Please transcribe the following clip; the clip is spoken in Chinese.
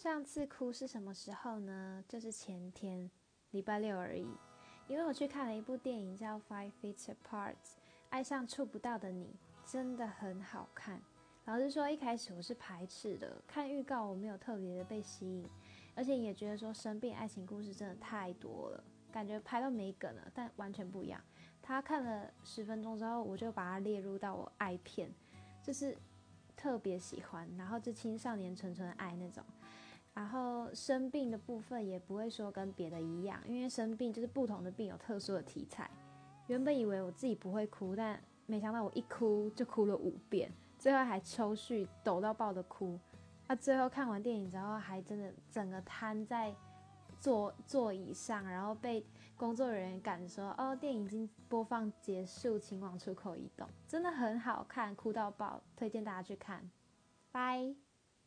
上次哭是什么时候呢？就是前天，礼拜六而已。因为我去看了一部电影叫《Five Feet Apart》，爱上触不到的你，真的很好看。老实说，一开始我是排斥的，看预告我没有特别的被吸引，而且也觉得说生病爱情故事真的太多了，感觉拍到没梗了。但完全不一样，他看了十分钟之后，我就把它列入到我爱片，就是特别喜欢，然后就青少年纯纯爱那种。然后生病的部分也不会说跟别的一样，因为生病就是不同的病有特殊的题材。原本以为我自己不会哭，但没想到我一哭就哭了五遍，最后还抽搐抖到爆的哭。啊，最后看完电影之后还真的整个瘫在座座椅上，然后被工作人员赶说：“哦，电影已经播放结束，请往出口移动。”真的很好看，哭到爆，推荐大家去看。拜。